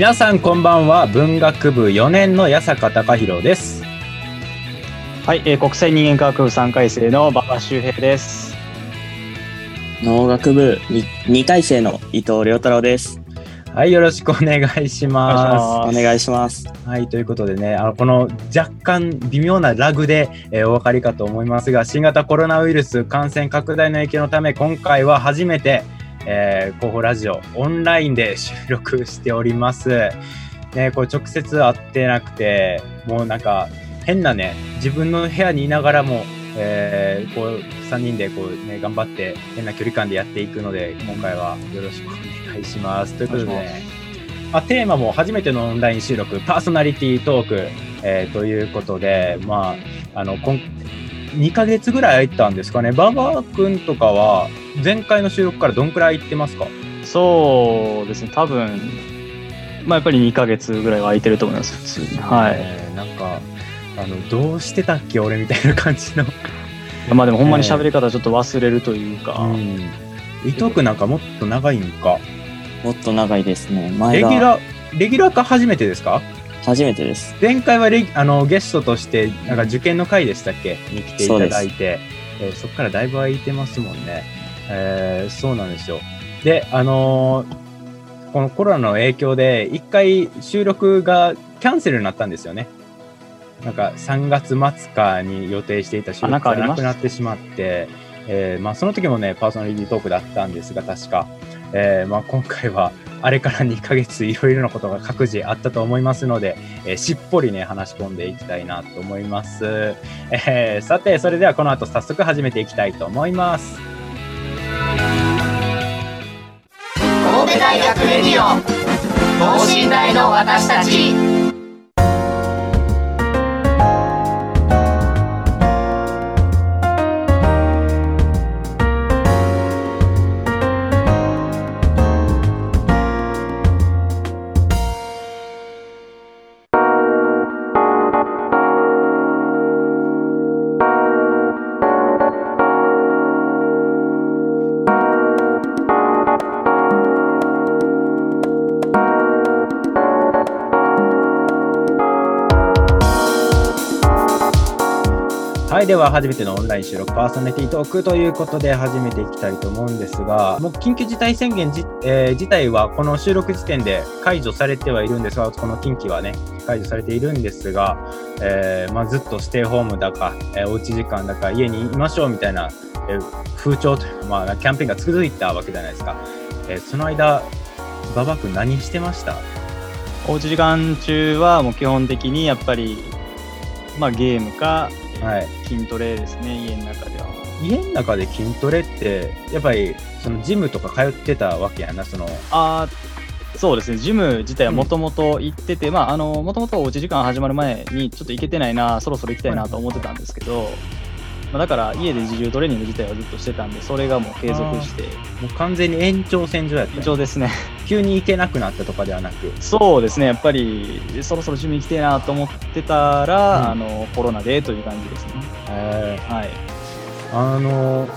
皆さんこんばんは。文学部4年の八坂隆弘です。はい、えー、国際人間科学部3回生の馬場周平です。農学部 2, 2回生の伊藤亮太郎です。はいよろしくお願いします。お願いします。はいということでねあのこの若干微妙なラグで、えー、お分かりかと思いますが新型コロナウイルス感染拡大の影響のため今回は初めてえー、広報ラジオオンラインで収録しております。ね、これ直接会ってなくて、もうなんか変なね、自分の部屋にいながらも、えー、こう3人でこう、ね、頑張って変な距離感でやっていくので、今回はよろしくお願いします。ということでね、まあ、テーマも初めてのオンライン収録、パーソナリティートーク、えー、ということで、まあ、あの、2ヶ月ぐらい空いたんですかね。馬場君とかは、前回の収録からどんくらい空いてますか？そうですね、多分、まあ、やっぱり2ヶ月ぐらいは空いてると思います、普通に。はい。なんか、あの、どうしてたっけ、俺みたいな感じのまあでもほんまに喋り方ちょっと忘れるというか。うん、伊藤君なんかもっと長いんか？もっと長いですね。レギュラー、レギュラー化初めてですか？初めてです。前回はレあのゲストとして、なんか受験の回でしたっけ？に来ていただいて、そ,、えー、そこからだいぶ空いてますもんね。えー、そうなんですよ。で、あのー、このコロナの影響で、一回収録がキャンセルになったんですよね。なんか3月末かに予定していた収録がなくなってしまって、えー、まあ、その時もね、パーソナリティトークだったんですが、確か。えー、まあ、今回はあれから2ヶ月いろいろなことが各自あったと思いますので、えー、しっぽりね、話し込んでいきたいなと思います。えー、さて、それではこの後早速始めていきたいと思います。神戸大学レディオ等身大の私たちはい、では初めてのオンライン収録パーソナリティトークということで始めていきたいと思うんですが、もう緊急事態宣言じ、えー、自体はこの収録時点で解除されてはいるんですが、この近畿はね、解除されているんですが、えー、まあ、ずっとステイホームだか、えー、おうち時間だか、家にいましょうみたいな、え、風潮というか、まあ、キャンペーンが続いたわけじゃないですか。えその間、馬場君何してました？おうち時間中はもう基本的にやっぱり、まあ、ゲームかはい、筋トレですね家の中では。家の中で筋トレってやっぱりそのジムとか通ってたわけやなその。あそうですね。ジム自体はもともと行ってて、うん、まああのもともとおうち時間始まる前にちょっと行けてないなそろそろ行きたいなと思ってたんですけど、まあ、だから家で自重トレーニング自体はずっとしてたんでそれがもう継続して。もう完全に延長線上やった延長ですね。急に行けなくなったとかではなく。そうですね。やっぱりそろそろジム行きたいなと思ってたら、うん、あのコロナでという感じですね。はい。あの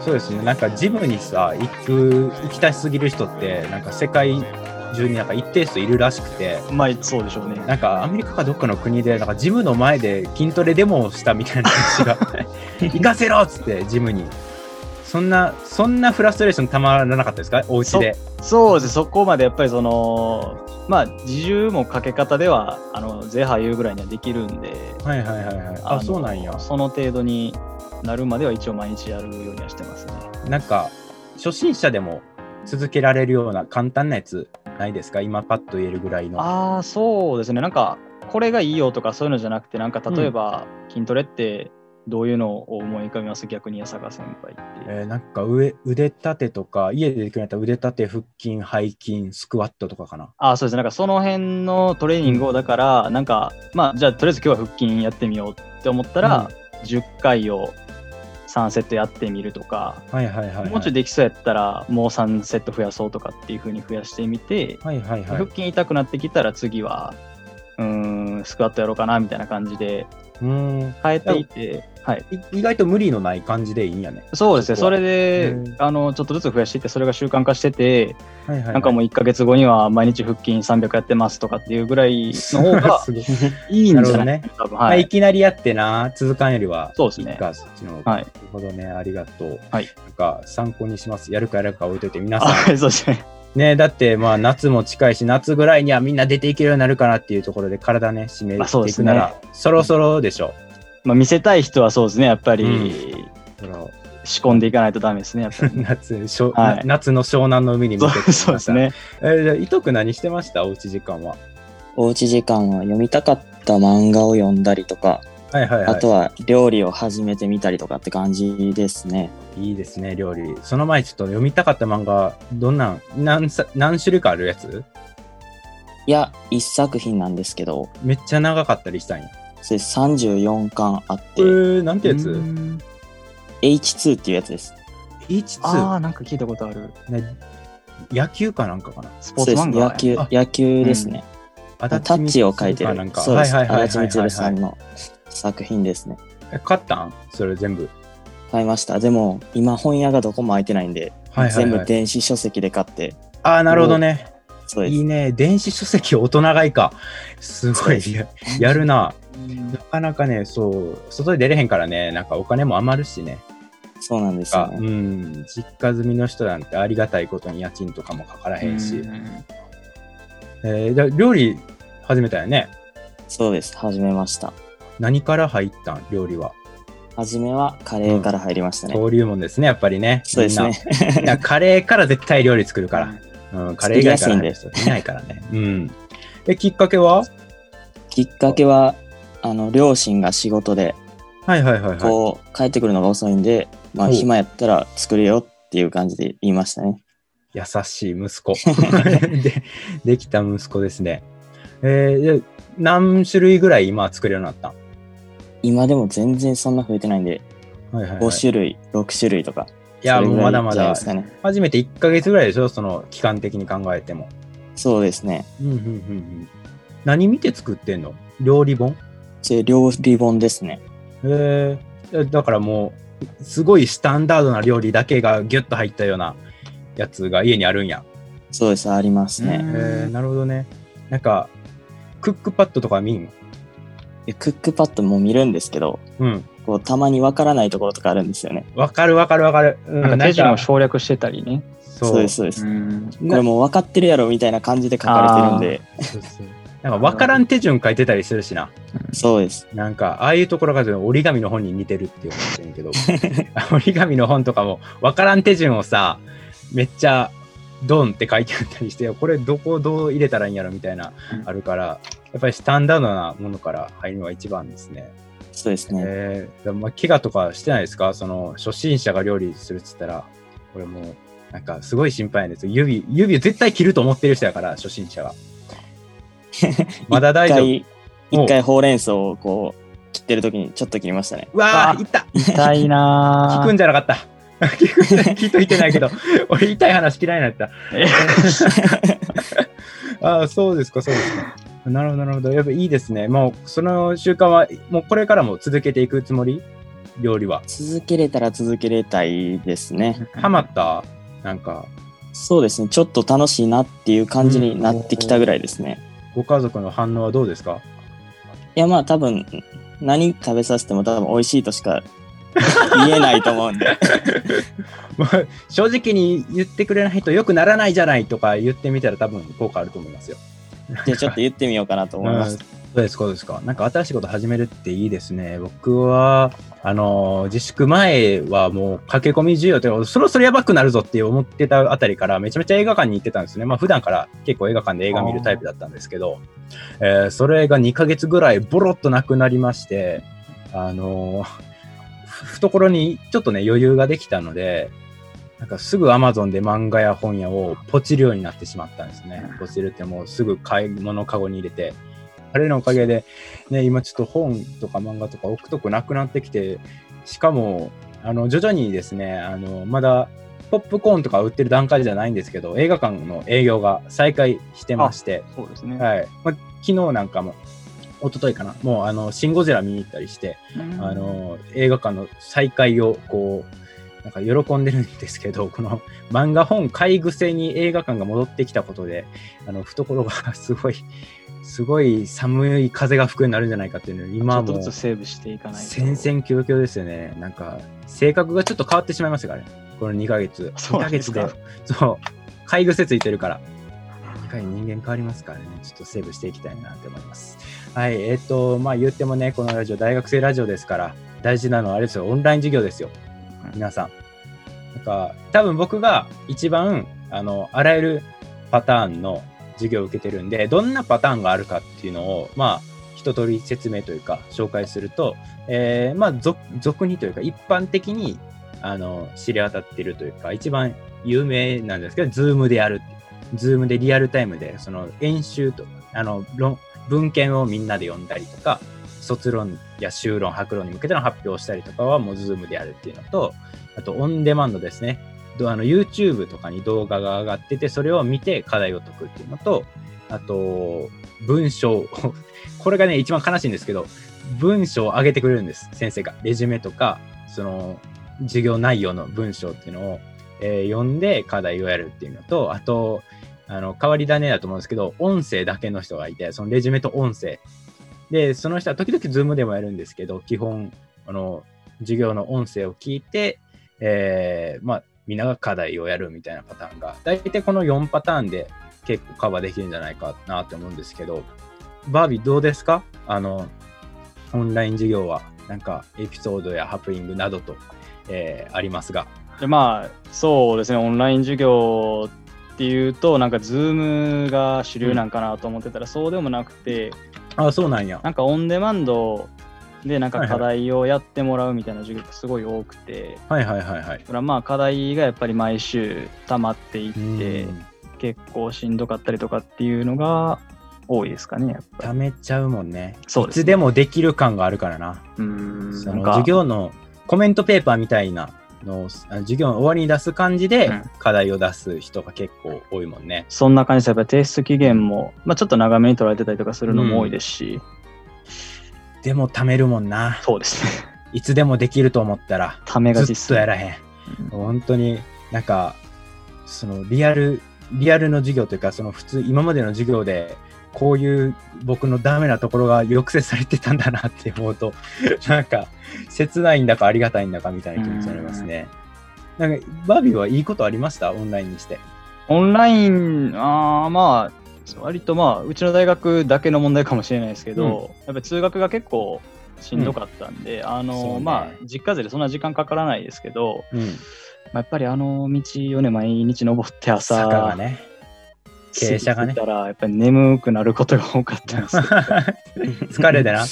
そうですね。なんかジムにさ行く行きたすぎる人ってなんか世界中になんか一定数いるらしくて。まあそうでしょうね。なんかアメリカかどっかの国でなんかジムの前で筋トレデモをしたみたいな話が 行かせろっつってジムに。そんなそんなフラストレーションたまらなかったですか？お家で。そうです。そこまでやっぱりそのまあ自重もかけ方ではあのゼハ言うぐらいにはできるんで。はいはいはいはい。あそうなんや。その程度になるまでは一応毎日やるようにはしてますね。なんか、初心者でも続けられるような簡単なやつないですか？今パッと言えるぐらいの。ああ、そうですね。なんか、これがいいよとかそういうのじゃなくて、なんか例えば、筋トレってどういうのを思い浮かびます？逆に八坂先輩って。えーなんか上腕立てとか、家でできるんやったら腕立て、腹筋、背筋、スクワットとかかな。ああ、そうですね。なんかその辺のトレーニングを、だから、なんか、まあ、じゃあ、とりあえず今日は腹筋やってみようって思ったら、10回を3セットやってみるとか、はいはいはい、はい。もうちょいできそうやったら、もう3セット増やそうとかっていう風に増やしてみて、はいはいはい腹。筋痛くなってきたら次は、うーん、スクワットやろうかなみたいな感じでうーん変えていって、はい。い意外と無理のない感じでいいんやね。そうですね。それでうん、あの、ちょっとずつ増やしていって、それが習慣化してて、はいはい、はい。なんかもう1ヶ月後には毎日腹筋300やってますとかっていうぐらいの方が いいいんじゃない？なる多分、まあ、はいい。きなりやってな、続かんよりは、そうですねいいか、そっちの方が。はいなるほどね、ありがとう。はいなんか、参考にします。やるかやるか置いといて、皆さん。あはい、そうですね。ね、だって、まあ、夏も近いし、夏ぐらいにはみんな出ていけるようになるかなっていうところで、体ね、締めていくなら、そろそろでしょ。まあ、見せたい人はそうですね。やっぱり、うん仕込んでいかないとダメですね。やっぱり。夏しょはい夏の湘南の海に向けてそうそうですね。えーじゃあ、伊藤君何してました？おうち時間は。おうち時間は読みたかった漫画を読んだりとか、はいはいはい。あとは料理を始めてみたりとかって感じですね。いいですね、料理。その前ちょっと読みたかった漫画、どんなん、何さ何種類かあるやつ？いや、一作品なんですけど、めっちゃ長かったりしたんや。それ34巻あっえて、ー、なんてやつ？うーん H2 っていうやつです。?H2? ああ、なんか聞いたことある。ね野球かなんかかな？スポそうです。ーツ漫画。野球あ、野球ですね。タタッチを書いてる。なんか。そうです。はいはいはい足立はいはい、光さんの作品ですね。え買ったん？それ全部？買いました。でも、今本屋がどこも開いてないんで、はいはいはい全部電子書籍で買って、ああ、なるほどね。そうです。いいね。電子書籍大人買いか。すごいや やるな。なかなかね、そう、外に出れへんからね、なんかお金も余るしね。そうなんですよあうね。ん、実家住みの人なんてありがたいことに家賃とかもかからへんし。うんえー、じゃあ料理始めたよね？そうです。始めました。何から入ったん？料理は。初めはカレーから入りましたね。登竜門ですね、やっぱりね。そうですね。カレーから絶対料理作るから。うん、カレー以外から入る人いないからね。うん。え、きっかけは？きっかけは、あの、両親が仕事で、はいはいはいはい。こう、帰ってくるのが遅いんで、まあ、暇やったら作るよっていう感じで言いましたね。優しい息子 で。できた息子ですね。えー、で何種類ぐらい今作れるようになっ今でも全然そんな増えてないんで、はいはい、はい。5種類、6種類とか。いや、もうまだまだ。初めて1ヶ月ぐらいでしょ？その期間的に考えても。そうですね。うんうんうんうん。何見て作ってんの？料理本？料理本ですね。へえだからもう、すごいスタンダードな料理だけがギュッと入ったようなやつが家にあるんや。そうです、ありますね。えなるほどね。なんか、クックパッドとか見んでクックパッドも見るんですけど、うん。こうたまにわからないところとかあるんですよね。わかるわかるわかる。うんなんか手順を省略してたりね。そうそうです、そうです。んこれもう分かってるやろみたいな感じで書かれてるんで、そうそうなんかわからん手順書いてたりするしな。そうです。なんか、ああいうところが折り紙の本に似てるっていうかもしれんけど、折り紙の本とかも、わからん手順をさ、めっちゃ、ドンって書いてあったりして、これどこどう入れたらいいんやろみたいな、うんあるから、やっぱりスタンダードなものから入るのが一番ですね。そうですね。えー、まあ怪我とかしてないですか？その、初心者が料理するっつったら、これもう、なんかすごい心配なんですよ。指、指絶対切ると思ってる人やから、初心者が。まだ大丈夫。一回、一回ほうれん草をこう、切ってる時にちょっと切りましたね。うわあー、いった痛いな 聞くんじゃなかった。聞聞いといてないけど、俺痛い話嫌いになった。ああ、そうですか、そうですか。なるほど、なるほど。やっぱいいですね。もう、その習慣は、もうこれからも続けていくつもり？料理は。続けれたら続けれたいですね。ハマった？なんか、そうですね。ちょっと楽しいなっていう感じになってきたぐらいですね。ご家族の反応はどうですか？いや、まあ多分、何食べさせても多分美味しいとしか言えないと思うんで。まあ正直に言ってくれないと良くならないじゃないとか言ってみたら多分効果あると思いますよ。じゃあちょっと言ってみようかなと思います。そうです、そうですか。なんか新しいこと始めるっていいですね。僕は、あの自粛前はもう駆け込み需要というか、そろそろやばくなるぞって思ってたあたりからめちゃめちゃ映画館に行ってたんですね。まあ普段から結構映画館で映画見るタイプだったんですけど、えーそれが2ヶ月ぐらいボロッとなくなりまして、あの懐にちょっとね余裕ができたので、なんかすぐ Amazon で漫画や本屋をポチるようになってしまったんですね。ポチるってもうすぐ買い物カゴに入れて、あれのおかげで、ね、今ちょっと本とか漫画とか置くとこなくなってきて、しかも、あの、徐々にですね、あの、まだ、ポップコーンとか売ってる段階じゃないんですけど、映画館の営業が再開してまして、そうですね。はい。まあ、昨日なんかも、一昨日かな、もう、あの、シン・ゴジラ見に行ったりして、うんあの、映画館の再開を、こう、なんか喜んでるんですけど、この漫画本買い癖に映画館が戻ってきたことで、あの、懐が すごい、すごい寒い風が吹くようになるんじゃないかっていうのを、ちょ今もっとずつセーブしていかないと。戦々恐々ですよね。なんか、性格がちょっと変わってしまいましたからね。この2ヶ月。2ヶ月で。そう。買い癖ついてるから。2回人間変わりますからね。ちょっとセーブしていきたいなって思います。はい。えっ、と、まあ言ってもね、このラジオ、大学生ラジオですから、大事なのはあれですよ。オンライン授業ですよ。皆さん。なんか、多分僕が一番、あの、あらゆるパターンの授業を受けてるんで、どんなパターンがあるかっていうのを、まあ、一通り説明というか、紹介すると、えーまあ、俗俗にというか、一般的に、あの、知り当たってるというか、一番有名なんですけど、ズームでやる。ズームでリアルタイムで、その演習と、あの、論文献をみんなで読んだりとか、卒論や修論、博論に向けての発表をしたりとかはもうズームでやるっていうのと、あとオンデマンドですね。あの YouTube とかに動画が上がってて、それを見て課題を解くっていうのと、あと、文章、これがね、一番悲しいんですけど、文章を上げてくれるんです、先生が。レジュメとか、その、授業内容の文章っていうのを、えー読んで課題をやるっていうのと、あと、あの、変わり種だと思うんですけど、音声だけの人がいて、そのレジュメと音声。で、その人は時々ズームでもやるんですけど、基本、あの、授業の音声を聞いて、えーまあ、みんなが課題をやるみたいなパターンが、大体この4パターンで結構カバーできるんじゃないかなと思うんですけど、バービーどうですか？あの、オンライン授業は、なんかエピソードやハプニングなどと、えーありますが。でまあ、そうですね、オンライン授業っていうと、なんか、ズームが主流なんかなと思ってたら、そうでもなくて、あ、そうなんや。なんか、オンデマンドで、なんか課題をやってもらうみたいな授業がすごい多くて、はいはいはいはい。だからまあ、課題がやっぱり毎週溜まっていってう、ん結構しんどかったりとかっていうのが多いですかね、やっぱり。溜めちゃうもんね。そうですねいつでもできる感があるからな。うーん、そのなんか授業のコメントペーパーみたいなの授業の終わりに出す感じでうん。課題を出す人が結構多いもんね。そんな感じで、やっぱり提出期限も、まあ、ちょっと長めに取られてたりとかするのも多いですし、でも貯めるもんな。そうですね。いつでもできると思ったらためがず実っとやらへん。本当になんかそのリアルリアルの授業というかその普通今までの授業でこういう僕のダメなところが抑制されてたんだなって思うと なんか切ないんだかありがたいんだかみたいな気持ちになりますね。なんかバービーはいいことありました？オンラインにして。オンライン、あーまあ、割とまあ、うちの大学だけの問題かもしれないですけど、やっぱり通学が結構しんどかったんで、あそうの、ねまあ、実家勢でそんな時間かからないですけど、うん。まあ、やっぱりあの道をね、毎日登って朝、坂がね。傾斜がね。たら、やっぱり眠くなることが多かったんです、疲れでな。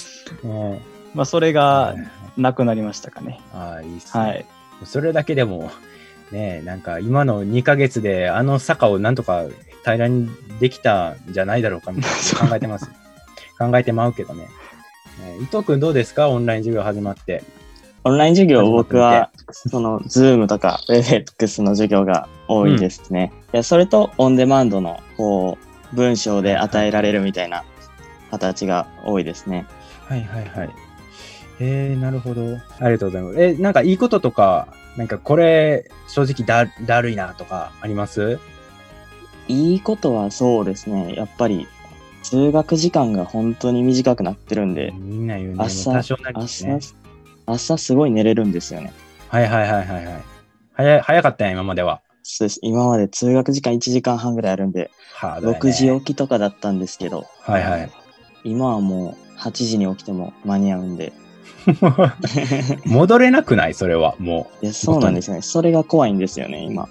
うん。まあ、それがなくなりましたかね。ああ、いいっすね。はい。それだけでも、ね。なんか今の2ヶ月であの坂をなんとか平らにできたんじゃないだろうかみたいな考えてます。考えてまうけどね。伊藤君どうですかオンライン授業始まって。オンライン授業、僕は、その、ズームとか、 Webex の授業が多いですね。いやそれと、オンデマンドの、こう、文章で与えられるみたいな形が多いですね。はいはいはい。えー、なるほど。ありがとうございます。え、なんかいいこととか、なんかこれ正直だだるいなとかあります？いいことはそうですね。やっぱり、通学時間が本当に短くなってるんで、みんな言うね。朝もう多少なりです朝ね。、朝すごい寝れるんですよね。はいはいはいはいはい。早い早かったやん、今までは。そうです。今まで通学時間1時間半ぐらいあるんで、ハードやね6時起きとかだったんですけど、はいはい。今はもう8時に起きても間に合うんで。戻れなくない？それは、もいやそうなんですね。それが怖いんですよね、今。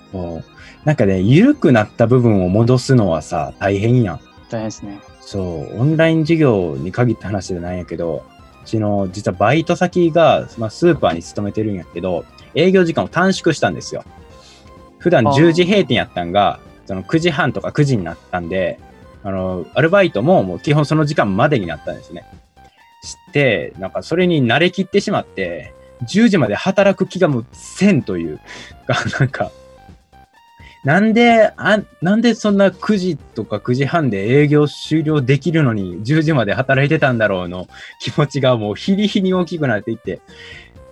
なんかね、緩くなった部分を戻すのはさ、大変やん。大変ですね。そう、オンライン授業に限った話じゃないんやけど、うちの実はバイト先が、まあ、スーパーに勤めてるんやけど、営業時間を短縮したんですよ。普段あー10時閉店やったんが、その9時半とか9時になったんで、あの、アルバイトももう基本その時間までになったんですね。して、なんかそれに慣れきってしまって、10時まで働く気がもうせんというか、なんか、なんで、あ、なんでそんな9時とか9時半で営業終了できるのに10時まで働いてたんだろうの気持ちがもう日に日に大きくなっていって、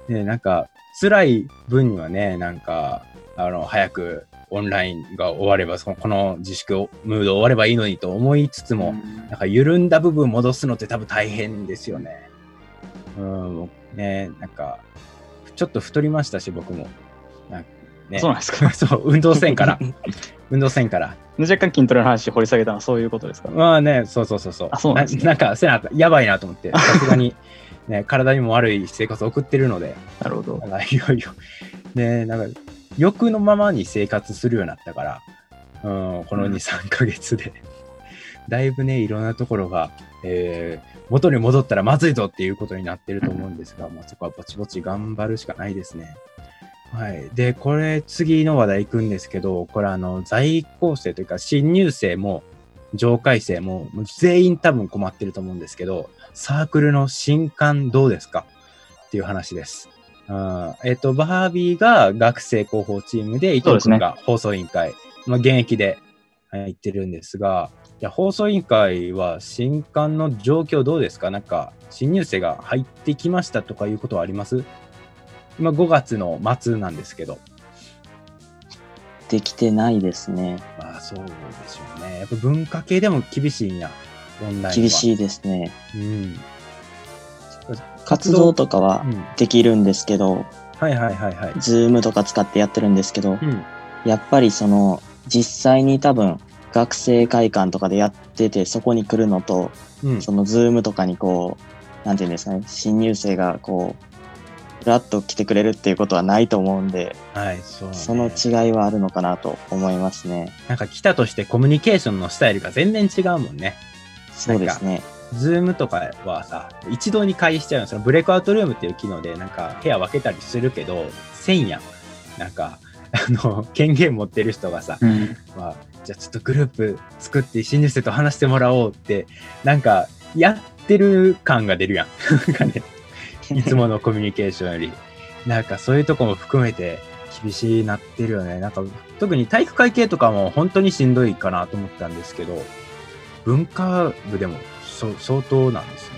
ね、なんか辛い分にはね、なんか、あの、早くオンラインが終われば、そのこの自粛ムード終わればいいのにと思いつつも、なんか緩んだ部分戻すのって多分大変ですよね。うん、ね、なんか、ちょっと太りましたし、僕も。なんかね、そうなんですか？そう、運動せんから。運動せんから。若干筋トレの話掘り下げたのはそういうことですか？まあね、そうそうそうそう。あそうなんねなんか、せな、やばいなと思って、さすがに、ね、体にも悪い生活を送ってるので、なるほど。なんかいよいよ、ね、なんか、欲のままに生活するようになったから、うん、この2、うん3ヶ月で、だいぶね、いろんなところが、えー元に戻ったらまずいぞっていうことになってると思うんですが、まあ、そこはぼちぼち頑張るしかないですね。はい。で、これ、次の話題行くんですけど、これ、あの、在校生というか、新入生も、上階生も、全員多分困ってると思うんですけど、サークルの新刊どうですか？っていう話です。えっ、と、バービーが学生広報チームで、伊藤君が放送委員会、まあ、現役で入ってるんですが、いや放送委員会は新刊の状況どうですか？なんか、新入生が入ってきましたとかいうことはあります？今5月の末なんですけど。できてないですね。まあそうでしょうね。やっぱ文化系でも厳しいんや、オンラインは。い。厳しいですね。うん。活動とかはうん。できるんですけど、はいはいはいはい。ズームとか使ってやってるんですけど、うん。やっぱりその、実際に多分、学生会館とかでやってて、そこに来るのと、うん。そのズームとかにこう、なんていうんですかね、新入生がこう、ふらっと来てくれるっていうことはないと思うんで、はい、そう、ね。その違いはあるのかなと思いますね。なんか来たとしてコミュニケーションのスタイルが全然違うもんね。そうですね。ズームとかはさ、一度に会議しちゃうの。そのブレイクアウトルームっていう機能で、なんか部屋分けたりするけど、せんやん。なんか、あの、権限持ってる人がさ、うん。まあ、じゃあちょっとグループ作って新入生と話してもらおうって、なんか、やってる感が出るやん。なんかね、いつものコミュニケーションより。なんかそういうとこも含めて厳しいなってるよね。なんか特に体育会系とかも本当にしんどいかなと思ったんですけど、文化部でもそ相当なんですね。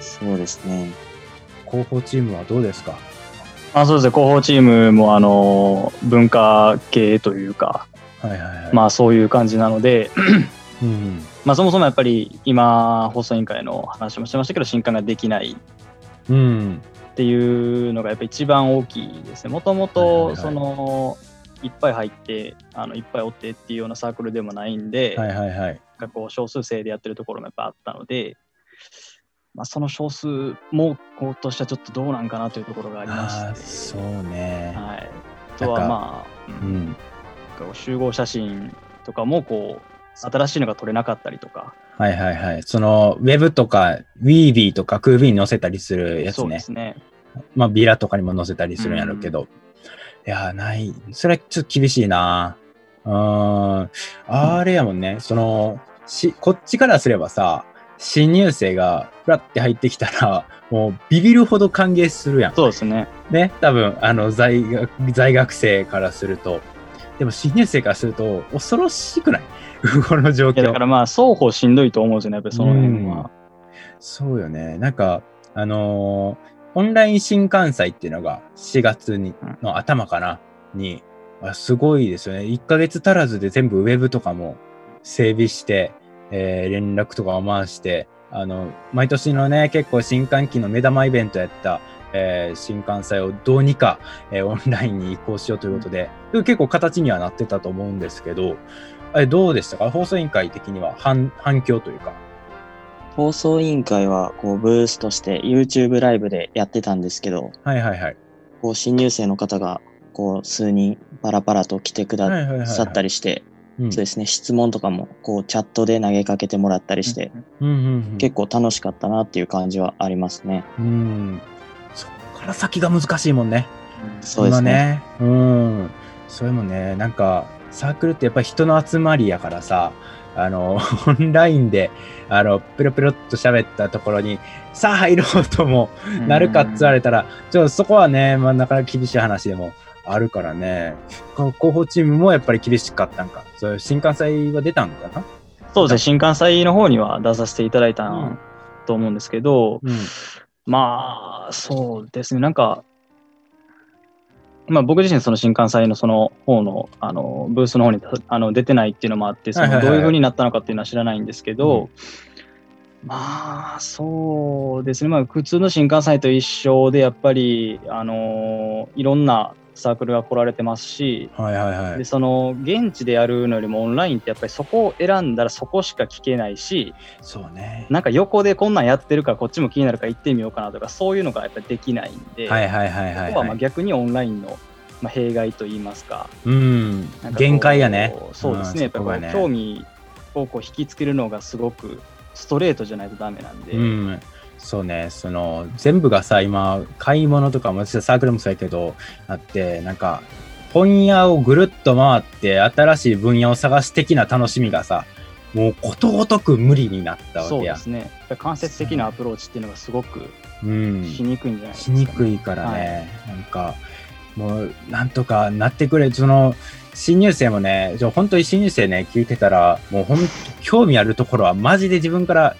そうですね。広報チームはどうですか？あそうですね、広報チームもあの文化系というか、はいはいはい。まあそういう感じなので、うん、まあそもそもやっぱり今、放送委員会の話もしてましたけど、新刊ができないうん。っていうのがやっぱ一番大きいですね。もともとそのいっぱい入ってあのいっぱいおってっていうようなサークルでもないんで、はいはいはい。なんかこう少数生でやってるところもやっぱあったので、まあ、その少数も今年はちょっとどうなんかなというところがありまして、そうね。はい、あとはまあ、ううん集合写真とかもこう新しいのが撮れなかったりとか、はいはいはい。その、ウェブとか、ウィービーとか、クービーに載せたりするやつねそうです。ね。まあ、ビラとかにも載せたりするんやろうけど。いやー、ない。それはちょっと厳しいなうーん。あれやもんね。その、し、こっちからすればさ、新入生がふらって入ってきたら、もうビビるほど歓迎するやん。そうですね。ね。多分、あの、在学、在学生からすると。でも、新入生からすると、恐ろしくない？この状況。いやだからまあ双方しんどいと思うんですよね、やっぱりその辺は。そうよね。なんか、あのーオンライン新幹線っていうのが4月にうんの頭かなに、あすごいですよね。1ヶ月足らずで全部ウェブとかも整備して、えー連絡とかを回して、あの、毎年のね、結構新歓期の目玉イベントやった、えー新幹線をどうにか、えーオンラインに移行しようということで、で結構形にはなってたと思うんですけど、あれどうでしたか？放送委員会的には反反響というか。放送委員会は、こう、ブースとして YouTube ライブでやってたんですけど、はいはいはい。こう、新入生の方が、こう、数人パラパラと来てくださったりして、うんそうですね、質問とかも、こう、チャットで投げかけてもらったりして、結構楽しかったなっていう感じはありますね。うん。から先が難しいもんね。そうですね。今うん。それもね、なんか、サークルってやっぱり人の集まりやからさ、あの、オンラインで、あの、ペロペロっと喋ったところに、さあ入ろうともなるかって言われたら、ちょっとそこはね、まあ、なかなか厳しい話でもあるからね、広報チームもやっぱり厳しかったんか。そういう新幹線は出たんかな？そうですね、新幹線の方には出させていただいたうんと思うんですけど、うん。まあ、そうですね、なんか、まあ、僕自身、その新幹線のその方のあのブースの方にあの出てないっていうのもあって、そのどういう風になったのかっていうのは知らないんですけど、まあ、そうですね、まあ、普通の新幹線と一緒で、やっぱり、あのいろんなサークルが来られてますし、はいはいはいで。その現地でやるのよりもオンラインってやっぱりそこを選んだらそこしか聞けないしそうね。なんか横でこんなんやってるからこっちも気になるから行ってみようかなとかそういうのがやっぱりできないんで、はいはいはいはい、ここはまあはい。逆にオンラインのまあ弊害といいますかうん。限界やね。そうですね、やっぱり興味をこう引きつけるのがすごくストレートじゃないとダメなんで、うん、そうね、その全部がさ、今、買い物とかも、私はサークルもそうやけど、あって、なんか、本屋をぐるっと回って、新しい分野を探す的な楽しみがさ、もうことごとく無理になったわけやそうで。すね、間接的なアプローチっていうのがすごくうん。しにくいんじゃないですしか、ね。にくいからね、なんか、もう、なんとかなってくれ、その、新入生もね、本当に新入生ね、聞いてたら、もう本当、興味あるところは、マジで自分から、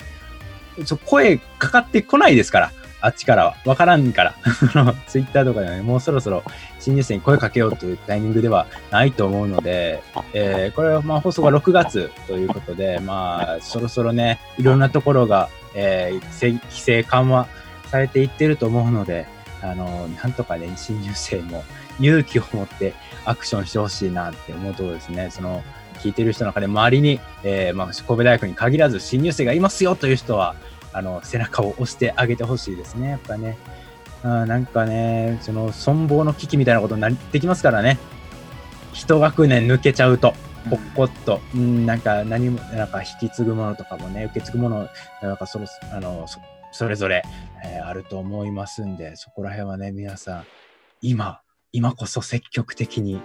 声かかってこないですから、あっちからは。わからんから。ツイッターとかではね、もうそろそろ新入生に声かけようというタイミングではないと思うので、えーこれはまあ放送が6月ということで、まあ、そろそろね、いろんなところが、えー規制緩和されていってると思うので、あの、なんとかね、新入生も勇気を持ってアクションしてほしいなって思うところですね。その、聞いてる人の中で周りに、えーまあ、神戸大学に限らず新入生がいますよという人は、あの、背中を押してあげてほしいですね。やっぱね。あなんかね、その、存亡の危機みたいなことになってきますからね。一学年抜けちゃうと、ぽっこっと、うん、なんか何も、なんか引き継ぐものとかもね、受け継ぐもの、なんかその、あの、そそれぞれ、えーあると思いますんで、そこら辺はね、皆さん、今、今こそ積極的に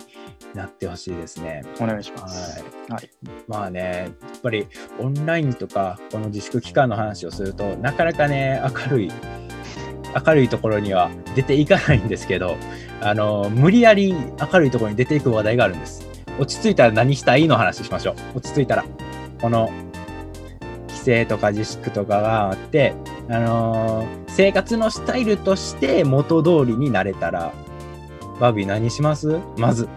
なってほしいですね。お願いします。はい。はいまあね、やっぱりオンラインとか、この自粛期間の話をすると、なかなかね、明るい、明るいところには出ていかないんですけど、あの、無理やり明るいところに出ていく話題があるんです。落ち着いたら何したいの話しましょう。落ち着いたら。この、規制とか自粛とかがあって、あのー生活のスタイルとして元通りになれたら、バービー何します？まず。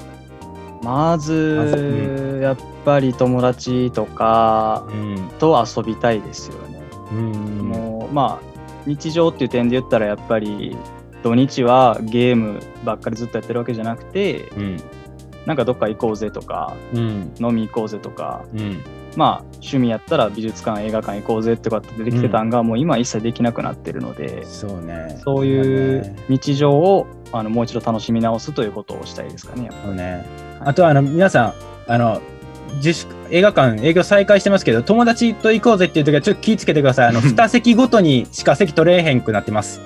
まず、やっぱり友達とかうん。と遊びたいですよね。うん。もうまあ日常っていう点で言ったらやっぱり土日はゲームばっかりずっとやってるわけじゃなくてうん。なんかどっか行こうぜとかうん。飲み行こうぜとかうん。まあ趣味やったら美術館映画館行こうぜとかって出てきてたんが、もう今は一切できなくなってるのでそうね。そういう日常をあのもう一度楽しみ直すということをしたいですかね。ね。あとは、あの、皆さん、あの、自粛、映画館営業再開してますけど、友達と行こうぜっていう時はちょっと気をつけてください。あの、二席ごとにしか席取れへんくなってます。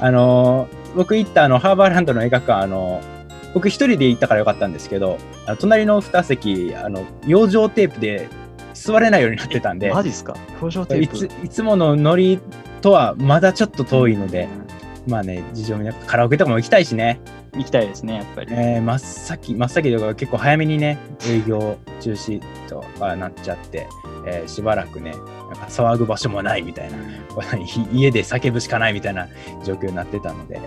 あの、僕行ったあの、ハーバーランドの映画館、あの、僕一人で行ったからよかったんですけど、あの隣の二席、あの、養生テープで座れないようになってたんで、マジっすか？表情テープいついつものノリとはまだちょっと遠いので、まあね、事情もね、カラオケとかも行きたいしね、行きたいですねやっぱり。えー、真っ先、真っ先とか結構早めにね、営業中止とかなっちゃって、えーしばらくね、なんか騒ぐ場所もないみたいな、家で叫ぶしかないみたいな状況になってたので、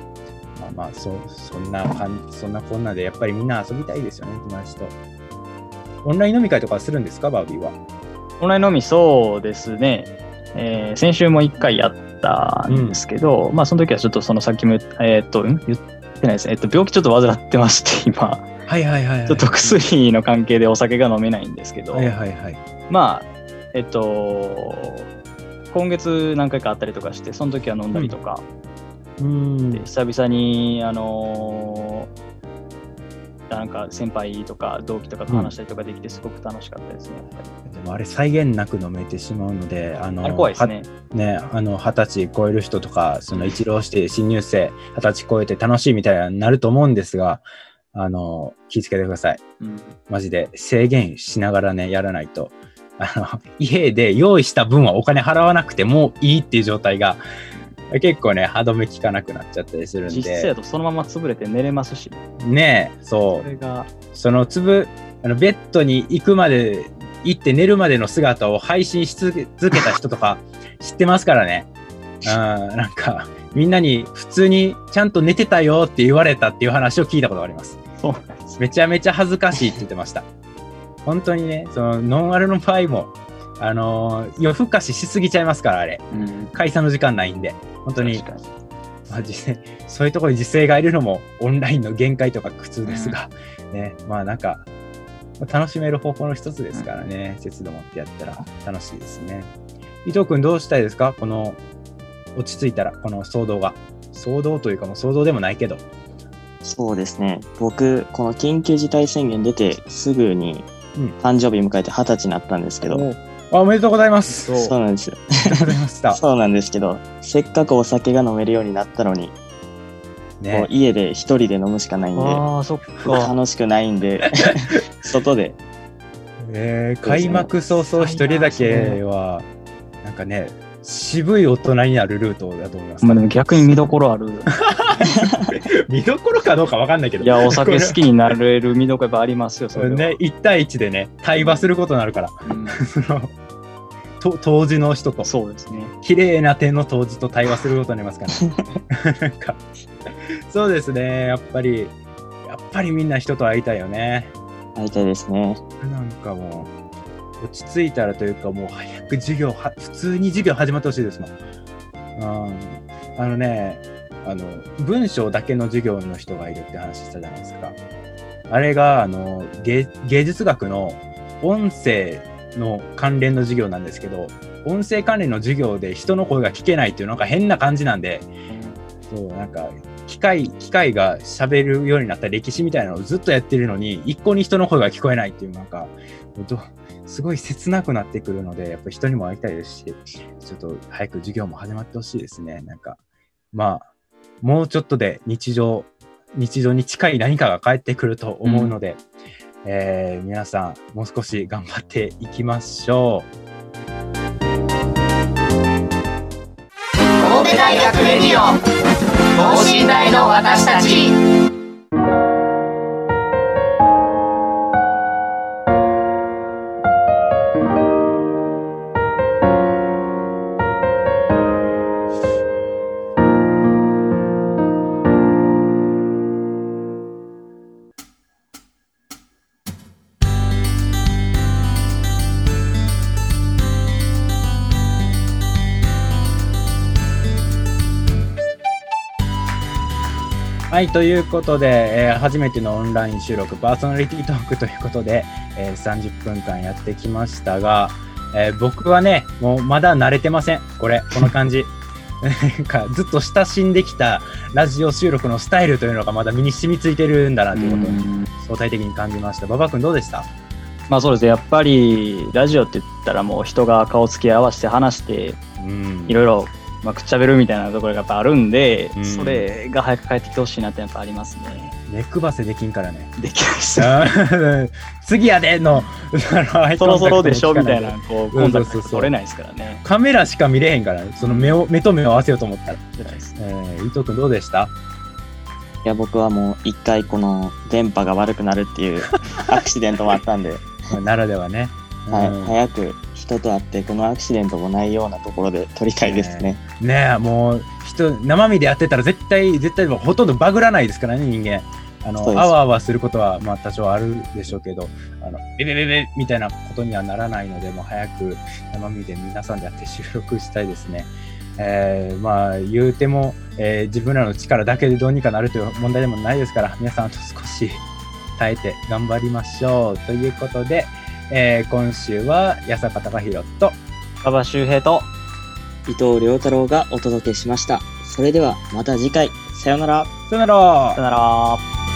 まあまあ、そそんな感じ、そんなこんなで、やっぱりみんな遊びたいですよね、友達と。オンライン飲み会とかするんですか、バービーは？オンライン飲みそうですね。えー先週も1回やったんですけど、まあその時はちょっとそのさっきも言っえーっと、ん？言ってないですね。えっと、病気ちょっと患ってまして、今。はいはいはい、はい。ちょっと薬の関係でお酒が飲めないんですけど、はいはいはい。まあ、えっと、今月何回かあったりとかして、その時は飲んだりとか、うんで。久々に、あのーなんか先輩とか同期とかと話したりとかできて、すごく楽しかったですね。でもあれ際限なく飲めてしまうので、あの、怖いですね。はね、あの、二十歳超える人とか、その一浪して新入生、二十歳超えて楽しいみたいになると思うんですが、あの、気をつけてください。うんマジで制限しながらね、やらないと。あの、家で用意した分はお金払わなくてもいいっていう状態が、結構ね、歯止め効かなくなっちゃったりするん実際でだ。とそのまま潰れて寝れますし、ねえ、そう。それが、その粒、あのベッドに行くまで、行って寝るまでの姿を配信し続けた人とか 知ってますからね。うん、なんか、みんなに普通にちゃんと寝てたよって言われたっていう話を聞いたことがあります。そう。めちゃめちゃ恥ずかしいって言ってました。本当にね、そのノンアルの場合も、あのー夜更かししすぎちゃいますから、あれ。うん、解散の時間ないんで。本当にまあ、実際そういうところに実勢がいるのもオンラインの限界とか苦痛ですが、ね、まあなんか、まあ楽しめる方法の一つですからね、節度持ってやったら楽しいですね。伊藤君どうしたいですか？この、落ち着いたら、この騒動が。騒動というかもう騒動でもないけど。そうですね。僕、この緊急事態宣言出てすぐにうん誕生日迎えて二十歳になったんですけど、おあおめでとうございます。そうそうなんですよ。ありがとうございました。そうなんですけど、せっかくお酒が飲めるようになったのに、こうね、家で一人で飲むしかないんで、ああ、そっか。楽しくないんで、外で、えー開幕早々一人だけは、なんかね、渋い大人になるルートだと思います。まあでも逆に見どころある。見どころかどうかわかんないけど。いや、お酒好きになれる見どころやっぱありますよ、それは。ね、1対1でね、対話することになるから、うんその、と当時の人と、そうですね。綺麗な点の当時と対話することになりますから、なんか、そうですね、やっぱり、やっぱりみんな人と会いたいよね。会いたいですね。なんかもう、落ち着いたらというか、もう早く授業は、普通に授業始まってほしいですもん。うん、あのね、あの、文章だけの授業の人がいるって話したじゃないですか。あれが、あの、芸芸術学の音声の関連の授業なんですけど、音声関連の授業で人の声が聞けないっていうなんか変な感じなんで、そう、なんか、機械、機械が喋るようになった歴史みたいなのをずっとやってるのに、一向に人の声が聞こえないっていう、なんか、すごい切なくなってくるので、やっぱ人にも会いたいですし、ちょっと早く授業も始まってほしいですね。なんか、まあ、もうちょっとで日常、日常に近い何かが返ってくると思うので、えー皆さん、もう少し頑張っていきましょ神戸大学レディオ等身大の私たちはい、ということで、えー初めてのオンライン収録、パーソナリティトークということで、えー30分間やってきましたが、えー僕はね、もうまだ慣れてません。これ、この感じ。なんかずっと親しんできたラジオ収録のスタイルというのがまだ身に染みついてるんだなということをうん相対的に感じました。馬場君どうでした？まあそうですね、やっぱりラジオって言ったらもう人が顔つき合わせて話して、うんいろいろ、まあ、くっちゃべるみたいなところがやっぱあるんで、うんそれが早く帰ってきてほしいなってやっぱありますね。目くばせできんからね。できないです。うん次やでの、そろそろでしょみたいな、こう、コンタクト取れないですからね。カメラしか見れへんから、ね、その目を、目と目を合わせようと思ったら。じゃないですえー、伊藤君どうでした？いや、僕はもう一回この電波が悪くなるっていうアクシデントもあったんで、まあならではね。はい、うん早く人と会ってこのアクシデントもないようなところで撮りたいですね。ねえ、もう、人、生身でやってたら絶対、絶対ほとんどバグらないですからね、人間。あのあわあわすることはまあ多少あるでしょうけどあのベベベベみたいなことにはならないのでもう早く生身で皆さんでやって収録したいですね。えーまあ言うても、えー自分らの力だけでどうにかなるという問題でもないですから皆さんあと少し耐えて頑張りましょうということで、えー今週は八坂隆弘と馬場周平と、伊藤良太郎がお届けしました。それではまた次回、さようなら。さよならさよなら。